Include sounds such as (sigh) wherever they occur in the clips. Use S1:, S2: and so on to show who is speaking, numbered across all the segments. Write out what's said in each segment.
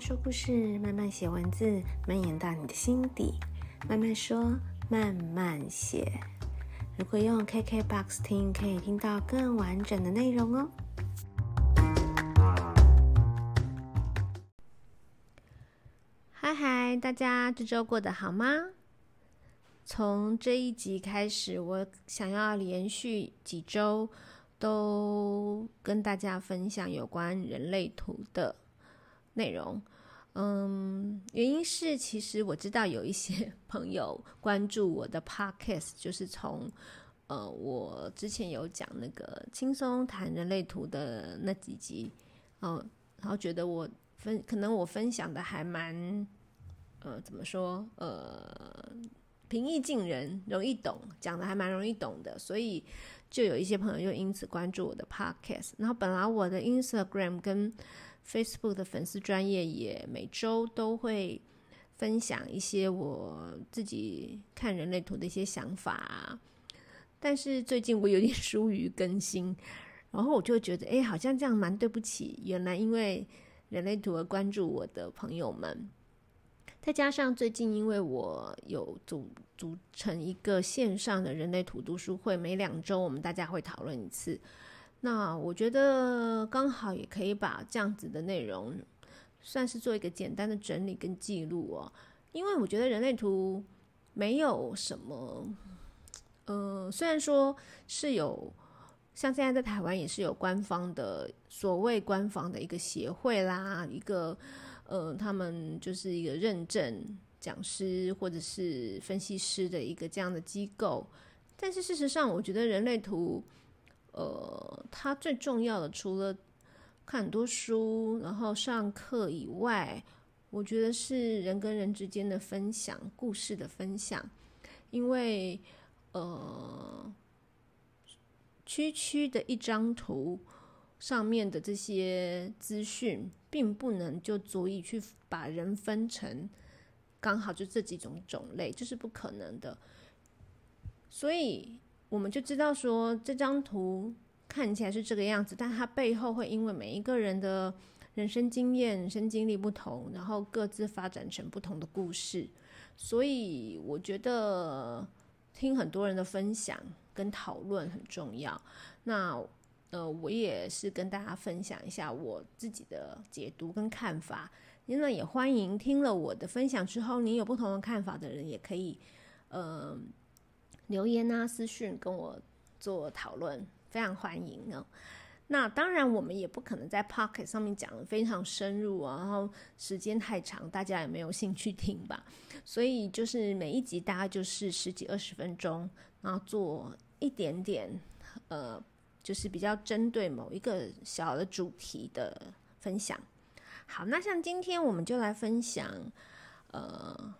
S1: 说故事，慢慢写文字，蔓延到你的心底。慢慢说，慢慢写。如果用 KKBOX 听，可以听到更完整的内容哦。嗨嗨，大家这周过得好吗？从这一集开始，我想要连续几周都跟大家分享有关人类图的内容，嗯，原因是其实我知道有一些 (laughs) 朋友关注我的 podcast，就是从呃我之前有讲那个轻松谈人类图的那几集，嗯、然后觉得我分可能我分享的还蛮呃怎么说呃平易近人，容易懂，讲的还蛮容易懂的，所以就有一些朋友又因此关注我的 podcast，然后本来我的 Instagram 跟 Facebook 的粉丝专业也每周都会分享一些我自己看人类图的一些想法，但是最近我有点 (laughs) 疏于更新，然后我就觉得，哎，好像这样蛮对不起原来因为人类图而关注我的朋友们，再加上最近因为我有组组成一个线上的人类图读书会，每两周我们大家会讨论一次。那我觉得刚好也可以把这样子的内容，算是做一个简单的整理跟记录哦。因为我觉得人类图没有什么，呃，虽然说是有，像现在在台湾也是有官方的所谓官方的一个协会啦，一个呃，他们就是一个认证讲师或者是分析师的一个这样的机构，但是事实上，我觉得人类图。呃，它最重要的，除了看很多书，然后上课以外，我觉得是人跟人之间的分享，故事的分享。因为，呃，区区的一张图上面的这些资讯，并不能就足以去把人分成刚好就这几种种类，这是不可能的。所以。我们就知道说，这张图看起来是这个样子，但它背后会因为每一个人的人生经验、人生经历不同，然后各自发展成不同的故事。所以我觉得听很多人的分享跟讨论很重要。那呃，我也是跟大家分享一下我自己的解读跟看法。因为也欢迎听了我的分享之后，你有不同的看法的人也可以，呃。留言啊，私讯跟我做讨论，非常欢迎哦。那当然，我们也不可能在 Pocket 上面讲得非常深入啊，然后时间太长，大家也没有兴趣听吧。所以就是每一集大概就是十几二十分钟，然后做一点点，呃，就是比较针对某一个小的主题的分享。好，那像今天我们就来分享，呃，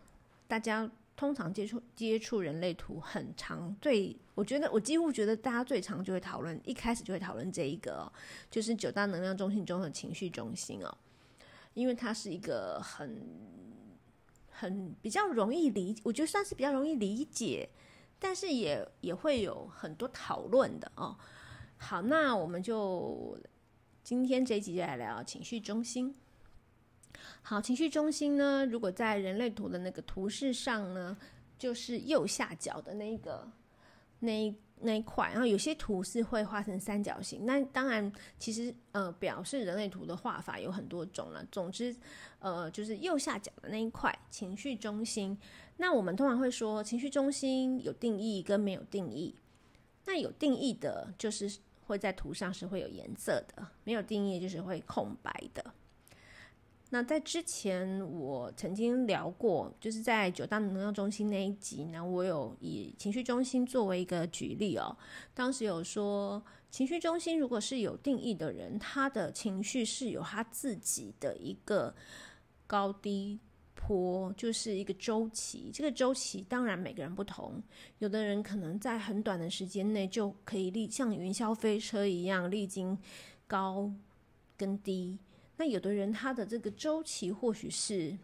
S1: 大家。通常接触接触人类图很长，对，我觉得我几乎觉得大家最常就会讨论，一开始就会讨论这一个哦，就是九大能量中心中的情绪中心哦，因为它是一个很很比较容易理，我觉得算是比较容易理解，但是也也会有很多讨论的哦。好，那我们就今天这一集就来聊情绪中心。好，情绪中心呢，如果在人类图的那个图示上呢，就是右下角的那个那一那一块，然后有些图是会画成三角形。那当然，其实呃，表示人类图的画法有很多种了。总之，呃，就是右下角的那一块情绪中心。那我们通常会说，情绪中心有定义跟没有定义。那有定义的，就是会在图上是会有颜色的；没有定义，就是会空白的。那在之前，我曾经聊过，就是在九大能量中心那一集呢，我有以情绪中心作为一个举例哦。当时有说，情绪中心如果是有定义的人，他的情绪是有他自己的一个高低坡，就是一个周期。这个周期当然每个人不同，有的人可能在很短的时间内就可以历像云霄飞车一样历经高跟低。那有的人他的这个周期或许是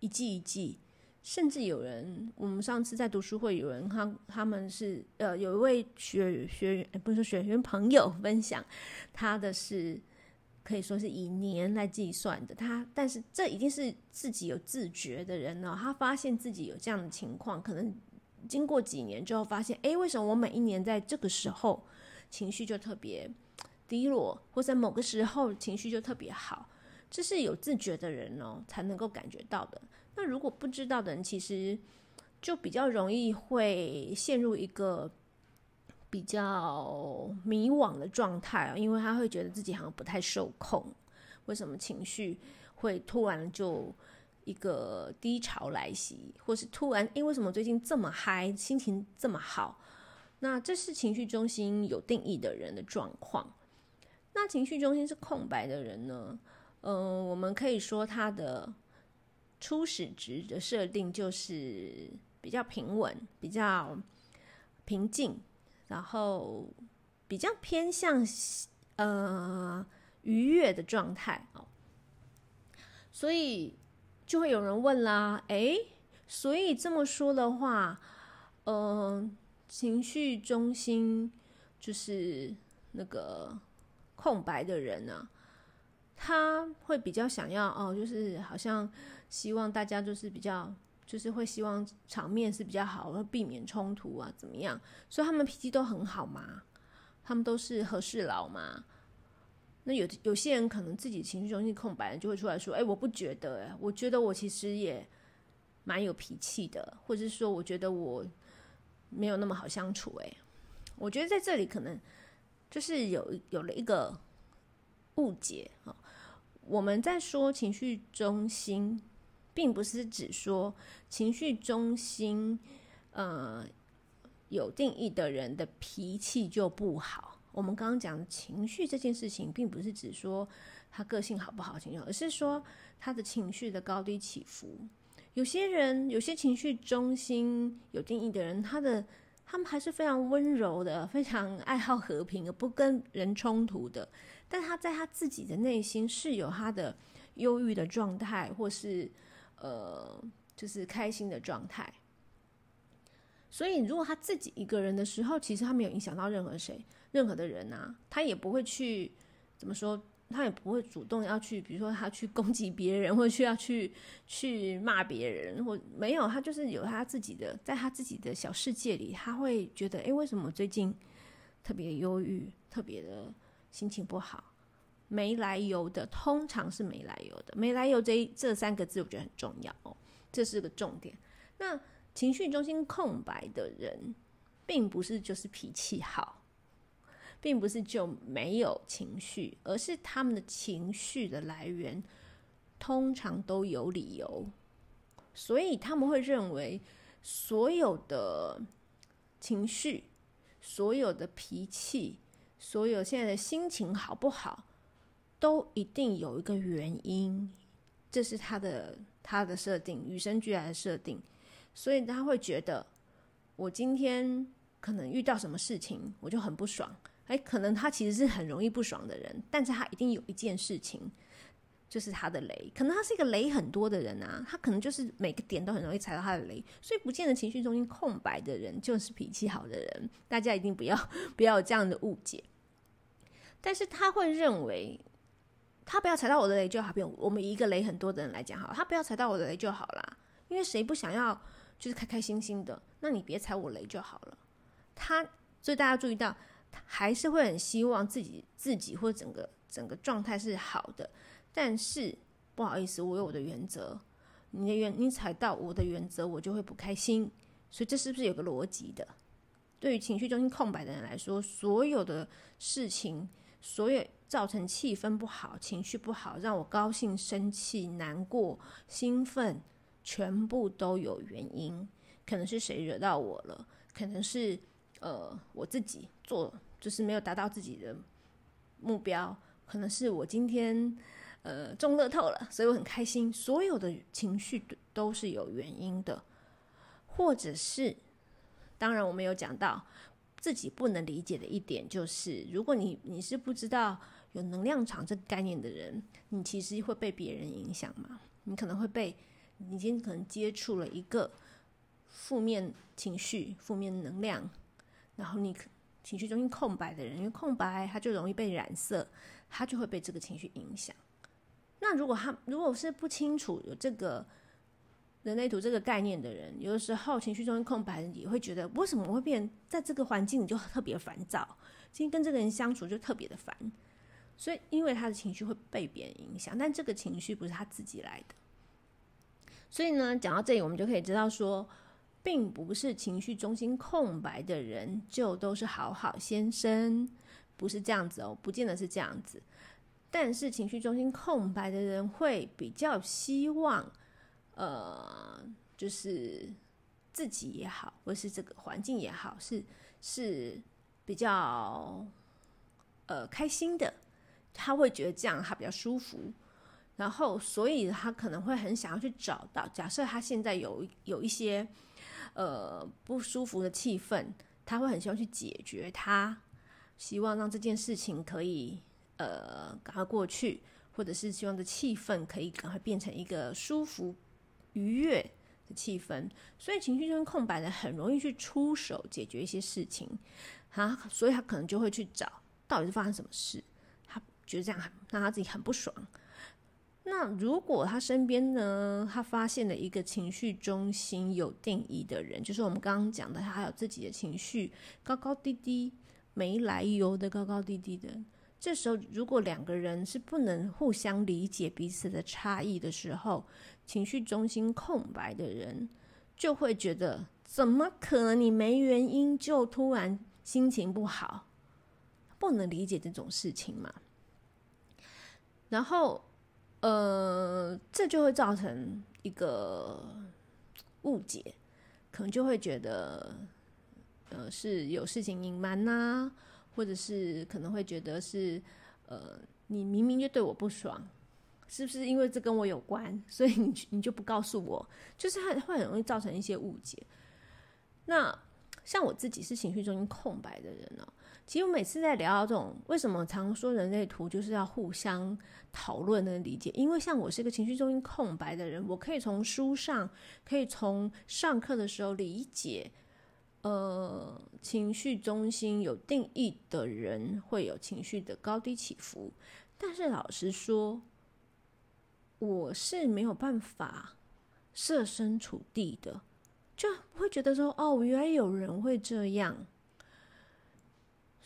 S1: 一季一季，甚至有人，我们上次在读书会有人他他们是呃有一位学学员不是学员朋友分享，他的是可以说是以年来计算的。他，但是这已经是自己有自觉的人呢、哦。他发现自己有这样的情况，可能经过几年之后发现，哎，为什么我每一年在这个时候情绪就特别低落，或在某个时候情绪就特别好？这是有自觉的人哦，才能够感觉到的。那如果不知道的人，其实就比较容易会陷入一个。比较迷惘的状态啊，因为他会觉得自己好像不太受控。为什么情绪会突然就一个低潮来袭，或是突然，因，为什么最近这么嗨，心情这么好？那这是情绪中心有定义的人的状况。那情绪中心是空白的人呢？嗯、呃，我们可以说他的初始值的设定就是比较平稳，比较平静。然后比较偏向呃愉悦的状态哦，所以就会有人问啦，哎，所以这么说的话，嗯、情绪中心就是那个空白的人呢、他会比较想要哦，就是好像希望大家就是比较。就是会希望场面是比较好，会避免冲突啊，怎么样？所以他们脾气都很好嘛，他们都是和事佬嘛。那有有些人可能自己情绪中心空白，就会出来说：“哎，我不觉得，哎，我觉得我其实也蛮有脾气的，或者是说，我觉得我没有那么好相处。”哎，我觉得在这里可能就是有有了一个误解啊。我们在说情绪中心。并不是指说情绪中心，呃，有定义的人的脾气就不好。我们刚刚讲情绪这件事情，并不是指说他个性好不好情绪，而是说他的情绪的高低起伏。有些人，有些情绪中心有定义的人，他的他们还是非常温柔的，非常爱好和平，而不跟人冲突的。但他在他自己的内心是有他的忧郁的状态，或是。呃，就是开心的状态。所以，如果他自己一个人的时候，其实他没有影响到任何谁、任何的人啊，他也不会去怎么说，他也不会主动要去，比如说他去攻击别人，或者去要去去骂别人，或没有，他就是有他自己的，在他自己的小世界里，他会觉得，哎，为什么最近特别忧郁，特别的心情不好？没来由的，通常是没来由的。没来由这这三个字，我觉得很重要哦，这是个重点。那情绪中心空白的人，并不是就是脾气好，并不是就没有情绪，而是他们的情绪的来源通常都有理由，所以他们会认为所有的情绪、所有的脾气、所有现在的心情好不好，都一定有一个原因，这是他的他的设定，与生俱来的设定，所以他会觉得，我今天可能遇到什么事情，我就很不爽。哎，可能他其实是很容易不爽的人，但是他一定有一件事情，就是他的雷。可能他是一个雷很多的人啊，他可能就是每个点都很容易踩到他的雷，所以不见得情绪中心空白的人就是脾气好的人。大家一定不要不要有这样的误解。但是他会认为。他不要踩到我的雷就好，比我们一个雷很多的人来讲，好，他不要踩到我的雷就好啦。因为谁不想要就是开开心心的？那你别踩我雷就好了。他，所以大家注意到，还是会很希望自己自己或整个整个状态是好的。但是不好意思，我有我的原则，你的原你踩到我的原则，我就会不开心。所以这是不是有个逻辑的？对于情绪中心空白的人来说，所有的事情，所有。造成气氛不好、情绪不好，让我高兴、生气、难过、兴奋，全部都有原因。可能是谁惹到我了？可能是呃我自己做就是没有达到自己的目标。可能是我今天呃中乐透了，所以我很开心。所有的情绪都是有原因的，或者是当然我们有讲到自己不能理解的一点，就是如果你你是不知道。有能量场这概念的人，你其实会被别人影响嘛？你可能会被，你今天可能接触了一个负面情绪、负面能量，然后你情绪中心空白的人，因为空白他就容易被染色，他就会被这个情绪影响。那如果他如果是不清楚有这个人类图这个概念的人，有的时候情绪中心空白人也会觉得，为什么会变在这个环境里就特别烦躁，今天跟这个人相处就特别的烦。所以，因为他的情绪会被别人影响，但这个情绪不是他自己来的。所以呢，讲到这里，我们就可以知道说，并不是情绪中心空白的人就都是好好先生，不是这样子哦，不见得是这样子。但是情绪中心空白的人会比较希望，呃，就是自己也好，或是这个环境也好，是是比较呃开心的。他会觉得这样他比较舒服，然后所以他可能会很想要去找到。假设他现在有有一些呃不舒服的气氛，他会很希望去解决它，希望让这件事情可以呃赶快过去，或者是希望这气氛可以赶快变成一个舒服愉悦的气氛。所以情绪中空白的很容易去出手解决一些事情，啊，所以他可能就会去找到底是发生什么事。他觉得这样很让他自己很不爽。那如果他身边呢，他发现了一个情绪中心有定义的人，就是我们刚刚讲的，他有自己的情绪高高低低、没来由的高高低低的。这时候，如果两个人是不能互相理解彼此的差异的时候，情绪中心空白的人就会觉得：怎么可能？你没原因就突然心情不好，不能理解这种事情嘛？然后，呃，这就会造成一个误解，可能就会觉得，呃，是有事情隐瞒呐，或者是可能会觉得是，呃，你明明就对我不爽，是不是因为这跟我有关，(laughs) 所以你你就不告诉我，就是会会很容易造成一些误解。那像我自己是情绪中心空白的人呢、哦。其实我每次在聊到这种，为什么常说人类图就是要互相讨论跟理解？因为像我是一个情绪中心空白的人，我可以从书上，可以从上课的时候理解，呃，情绪中心有定义的人会有情绪的高低起伏。但是老实说，我是没有办法设身处地的，就会觉得说，哦，原来有人会这样。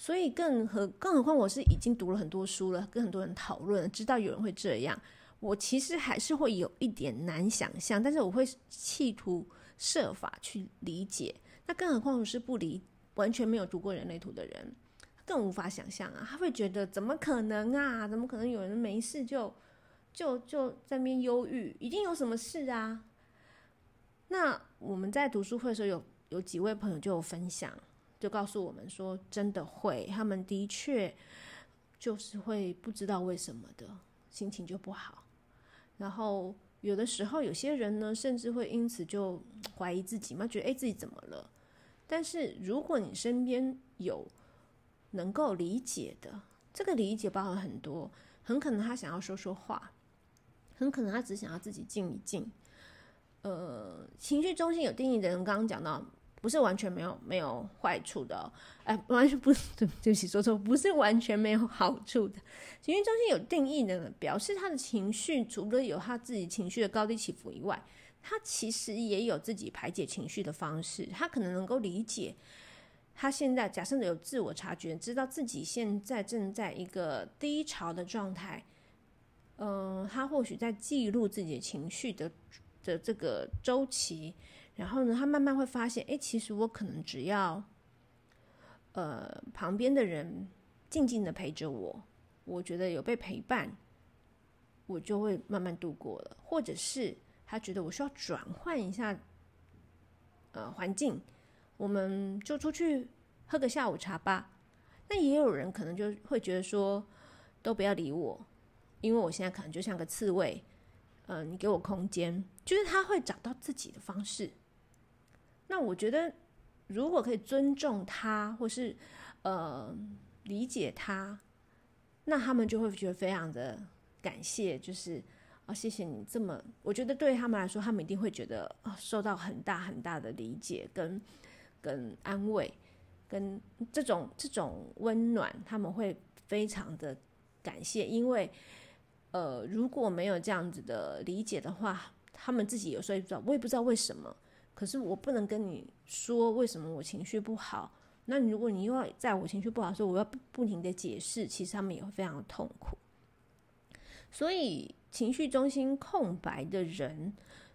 S1: 所以更何更何况我是已经读了很多书了，跟很多人讨论，知道有人会这样，我其实还是会有一点难想象，但是我会企图设法去理解。那更何况我是不理，完全没有读过人类图的人，更无法想象啊！他会觉得怎么可能啊？怎么可能有人没事就就就在那边忧郁？一定有什么事啊？那我们在读书会的时候有，有几位朋友就有分享。就告诉我们说，真的会，他们的确就是会不知道为什么的心情就不好，然后有的时候有些人呢，甚至会因此就怀疑自己嘛，觉得诶，自己怎么了？但是如果你身边有能够理解的，这个理解包含很多，很可能他想要说说话，很可能他只想要自己静一静。呃，情绪中心有定义的人，刚刚讲到。不是完全没有没有坏处的，哦，哎，完全不是，对不起，说错，不是完全没有好处的。情绪中心有定义的，表示他的情绪除了有他自己情绪的高低起伏以外，他其实也有自己排解情绪的方式。他可能能够理解，他现在假设有自我察觉，知道自己现在正在一个低潮的状态。嗯、他或许在记录自己的情绪的的这个周期。然后呢，他慢慢会发现，哎，其实我可能只要，呃，旁边的人静静的陪着我，我觉得有被陪伴，我就会慢慢度过了。或者是他觉得我需要转换一下，呃，环境，我们就出去喝个下午茶吧。那也有人可能就会觉得说，都不要理我，因为我现在可能就像个刺猬，嗯、呃，你给我空间，就是他会找到自己的方式。那我觉得，如果可以尊重他，或是呃理解他，那他们就会觉得非常的感谢，就是啊、谢谢你这么。我觉得对他们来说，他们一定会觉得、受到很大很大的理解跟跟安慰。跟这种这种温暖，他们会非常的感谢，因为呃如果没有这样子的理解的话，他们自己有时候也不知道，我也不知道为什么，可是我不能跟你说为什么我情绪不好。那如果你又要在我情绪不好的时候，我要不停的解释，其实他们也会非常的痛苦。所以情绪中心空白的人，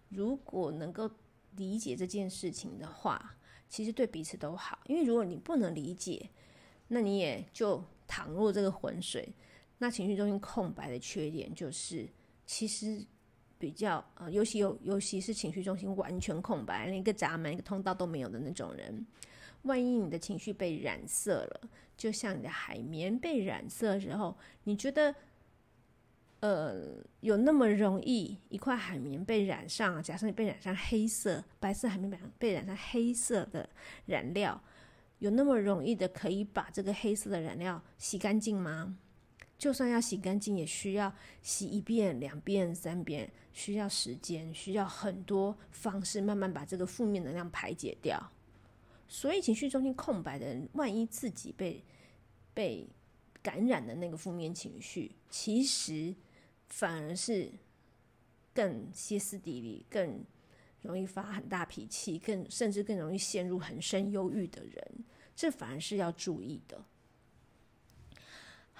S1: 如果能够理解这件事情的话，其实对彼此都好。因为如果你不能理解，那你也就淌入这个浑水。那情绪中心空白的缺点就是，其实比较呃，尤其有尤其是情绪中心完全空白，连一个闸门、一个通道都没有的那种人。万一你的情绪被染色了，就像你的海绵被染色时候，你觉得，呃，有那么容易一块海绵被染上？假设你被染上黑色、白色海绵被被染上黑色的染料，有那么容易的可以把这个黑色的染料洗干净吗？就算要洗干净，也需要洗一遍、两遍、三遍，需要时间，需要很多方式，慢慢把这个负面能量排解掉。所以情绪中心空白的人，万一自己被被感染的那个负面情绪，其实反而是更歇斯底里、更容易发很大脾气、更甚至更容易陷入很深忧郁的人，这反而是要注意的。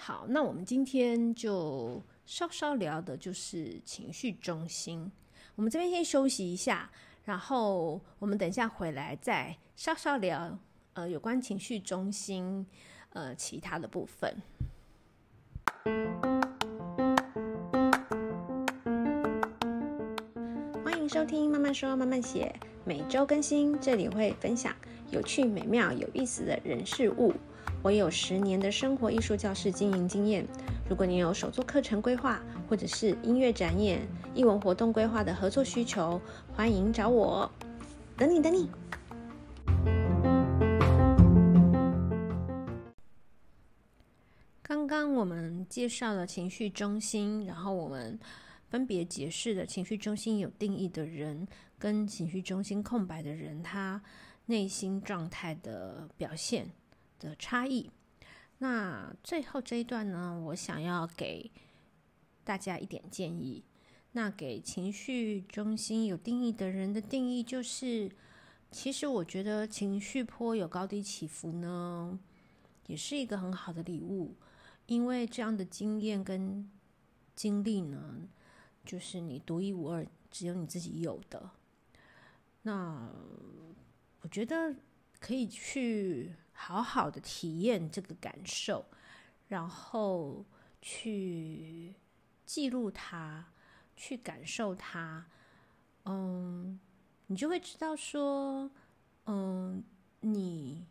S1: 好，那我们今天就稍稍聊的就是情绪中心。我们这边先休息一下。然后我们等一下回来再稍稍聊，呃，有关情绪中心，呃，其他的部分。欢迎收听《慢慢说慢慢写》，每周更新，这里会分享有趣、美妙、有意思的人事物。我有十年的生活艺术教室经营经验。如果你有手作课程规划，或者是音乐展演、艺文活动规划的合作需求，欢迎找我。等你，等你。刚刚我们介绍了情绪中心，然后我们分别解释了情绪中心有定义的人跟情绪中心空白的人，他内心状态的表现的差异。那最后这一段呢，我想要给大家一点建议。那给情绪中心有定义的人的定义就是，其实我觉得情绪波有高低起伏呢，也是一个很好的礼物，因为这样的经验跟经历呢，就是你独一无二，只有你自己有的。那我觉得可以去。好好的体验这个感受，然后去记录它，去感受它，嗯，你就会知道说，嗯，你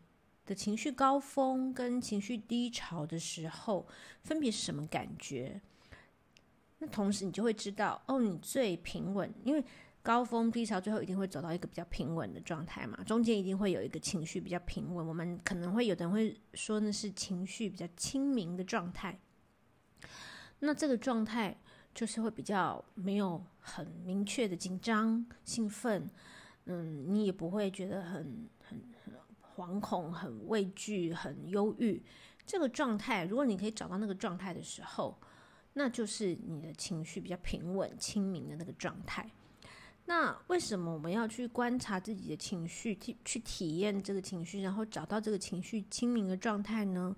S1: 的情绪高峰跟情绪低潮的时候分别是什么感觉。那同时你就会知道，哦，你最平稳，因为。高峰低潮，最后一定会走到一个比较平稳的状态嘛？中间一定会有一个情绪比较平稳。我们可能会有的人会说那是情绪比较清明的状态。那这个状态就是会比较没有很明确的紧张、兴奋，嗯，你也不会觉得很很很惶恐、很畏惧、很忧郁。这个状态，如果你可以找到那个状态的时候，那就是你的情绪比较平稳、清明的那个状态。那为什么我们要去观察自己的情绪，去去体验这个情绪，然后找到这个情绪清明的状态呢？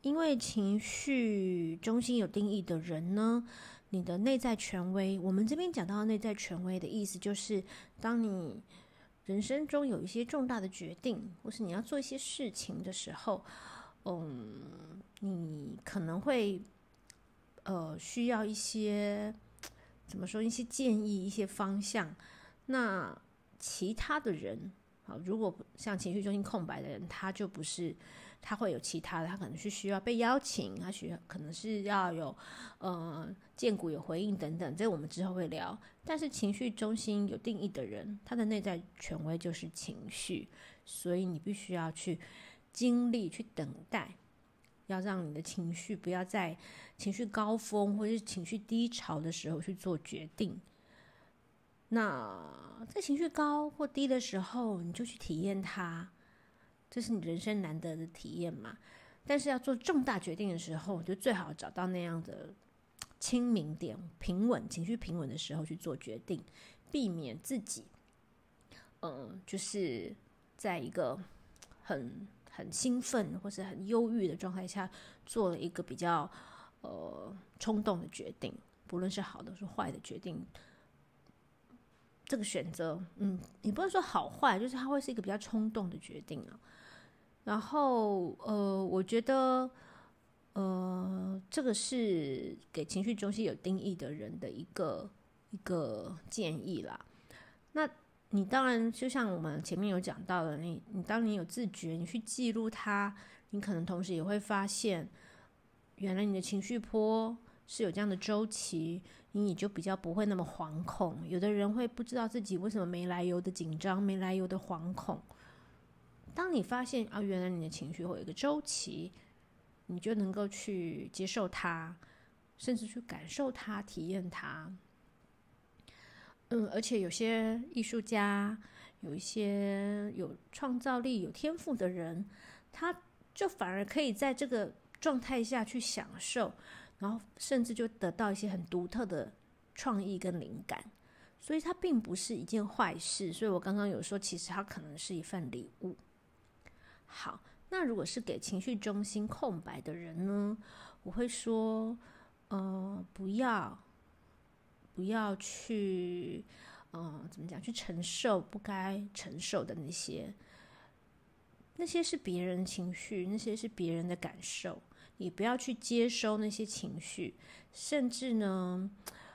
S1: 因为情绪中心有定义的人呢，你的内在权威，我们这边讲到内在权威的意思，就是当你人生中有一些重大的决定，或是你要做一些事情的时候，嗯，你可能会呃需要一些。怎么说？一些建议，一些方向。那其他的人，啊，如果像情绪中心空白的人，他就不是，他会有其他的，他可能是需要被邀请，他需要可能是要有，呃，荐骨有回应等等，这我们之后会聊。但是情绪中心有定义的人，他的内在权威就是情绪，所以你必须要去经历，去等待。要让你的情绪不要在情绪高峰或者是情绪低潮的时候去做决定。那在情绪高或低的时候，你就去体验它，这是你人生难得的体验嘛。但是要做重大决定的时候，就最好找到那样的清明点、平稳情绪平稳的时候去做决定，避免自己，嗯、呃，就是在一个很很兴奋或是很忧郁的状态下，做了一个比较呃冲动的决定，不论是好的是坏的决定。这个选择，嗯，你不能说好坏，就是它会是一个比较冲动的决定啊。然后，呃，我觉得，呃，这个是给情绪中心有定义的人的一个一个建议啦。那你当然就像我们前面有讲到的，你你当你有自觉，你去记录它，你可能同时也会发现，原来你的情绪波是有这样的周期，你也就比较不会那么惶恐。有的人会不知道自己为什么没来由的紧张，没来由的惶恐。当你发现啊，原来你的情绪会有一个周期，你就能够去接受它，甚至去感受它、体验它。嗯，而且有些艺术家，有一些有创造力、有天赋的人，他就反而可以在这个状态下去享受，然后甚至就得到一些很独特的创意跟灵感。所以它并不是一件坏事。所以我刚刚有说，其实它可能是一份礼物。好，那如果是给情绪中心空白的人呢？我会说，呃，不要，不要去，呃，怎么讲？去承受不该承受的那些，那些是别人情绪，那些是别人的感受，你不要去接收那些情绪。甚至呢，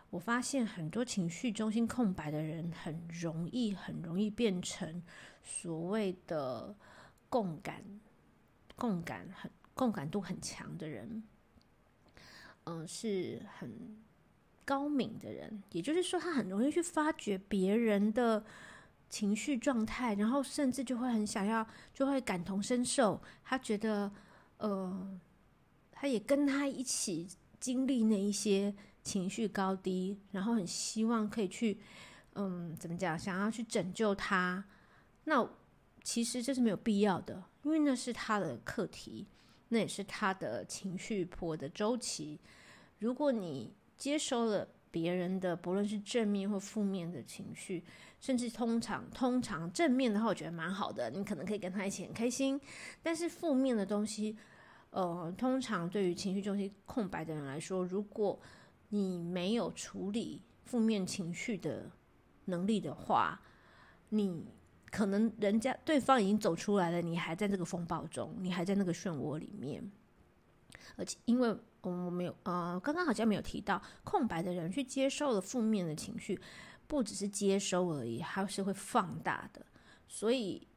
S1: 我发现很多情绪中心空白的人，很容易，很容易变成所谓的。共感、共感很、共感度很强的人，嗯、是很高敏的人。也就是说，他很容易去发觉别人的情绪状态，然后甚至就会很想要，就会感同身受。他觉得，呃，他也跟他一起经历那一些情绪高低，然后很希望可以去，嗯，怎么讲？想要去拯救他。那。其实这是没有必要的，因为那是他的课题，那也是他的情绪波的周期。如果你接收了别人的，不论是正面或负面的情绪，甚至通常通常正面的话，我觉得蛮好的，你可能可以跟他一起很开心。但是负面的东西，呃，通常对于情绪中心空白的人来说，如果你没有处理负面情绪的能力的话，你。可能人家对方已经走出来了，你还在这个风暴中，你还在那个漩涡里面。而且，因为我们没有呃，刚刚好像没有提到，空白的人去接受了负面的情绪，不只是接收而已，还是会放大的。所以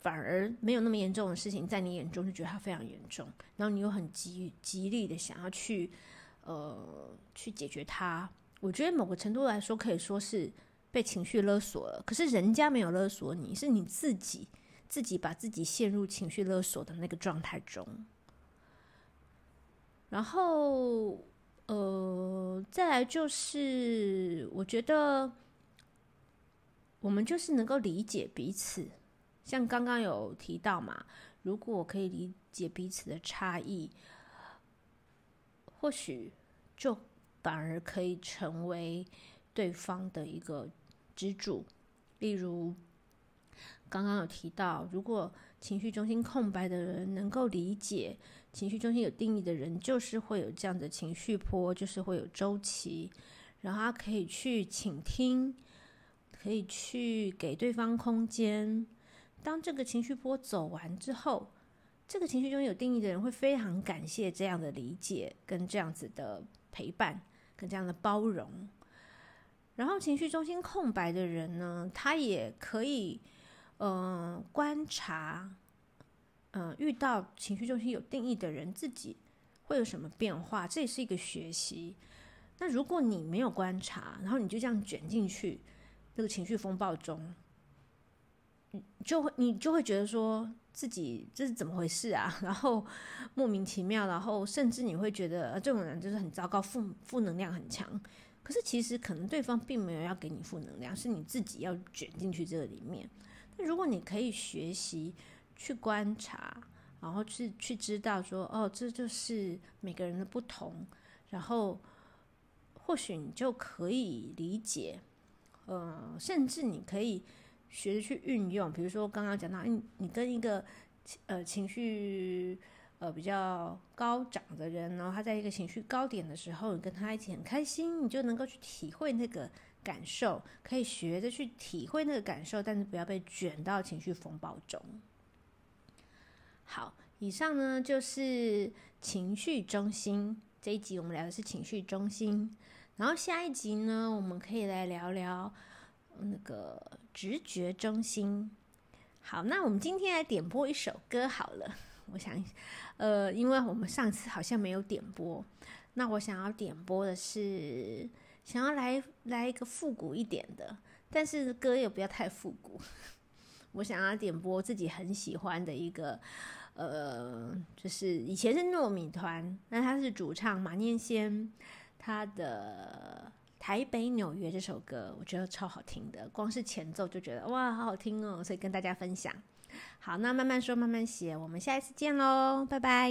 S1: 反而没有那么严重的事情，在你眼中就觉得它非常严重，然后你又很极极力的想要去呃去解决它。我觉得某个程度来说，可以说是。被情绪勒索了，可是人家没有勒索你，是你自己自己把自己陷入情绪勒索的那个状态中。然后，呃，再来就是，我觉得我们就是能够理解彼此，像刚刚有提到嘛，如果可以理解彼此的差异，或许就反而可以成为对方的一个支柱，例如刚刚有提到，如果情绪中心空白的人能够理解情绪中心有定义的人，就是会有这样的情绪波，就是会有周期，然后他可以去倾听，可以去给对方空间。当这个情绪波走完之后，这个情绪中有定义的人会非常感谢这样的理解，跟这样子的陪伴，跟这样的包容。然后情绪中心空白的人呢，他也可以，嗯、呃，观察，嗯、遇到情绪中心有定义的人，自己会有什么变化，这也是一个学习。那如果你没有观察，然后你就这样卷进去那个情绪风暴中，你就会你就会觉得说自己这是怎么回事啊？(laughs) 然后莫名其妙，然后甚至你会觉得这种人就是很糟糕，负负能量很强。可是其实可能对方并没有要给你负能量，是你自己要卷进去这个里面。那如果你可以学习去观察，然后去去知道说，哦，这就是每个人的不同，然后或许你就可以理解，呃，甚至你可以学着去运用。比如说刚刚讲到，你你跟一个呃情绪。呃，比较高涨的人，然后他在一个情绪高点的时候，你跟他一起很开心，你就能够去体会那个感受，可以学着去体会那个感受，但是不要被卷到情绪风暴中。好，以上呢就是情绪中心，这一集我们聊的是情绪中心，然后下一集呢，我们可以来聊聊那个直觉中心。好，那我们今天来点播一首歌好了。我想，呃，因为我们上次好像没有点播，那我想要点播的是，想要来来一个复古一点的，但是歌也不要太复古。(laughs) 我想要点播自己很喜欢的一个，呃，就是以前是糯米团，那他是主唱马念先，他的《台北纽约》这首歌，我觉得超好听的，光是前奏就觉得哇，好好听哦，所以跟大家分享。好，那慢慢说，慢慢写，我们下一次见喽，拜拜。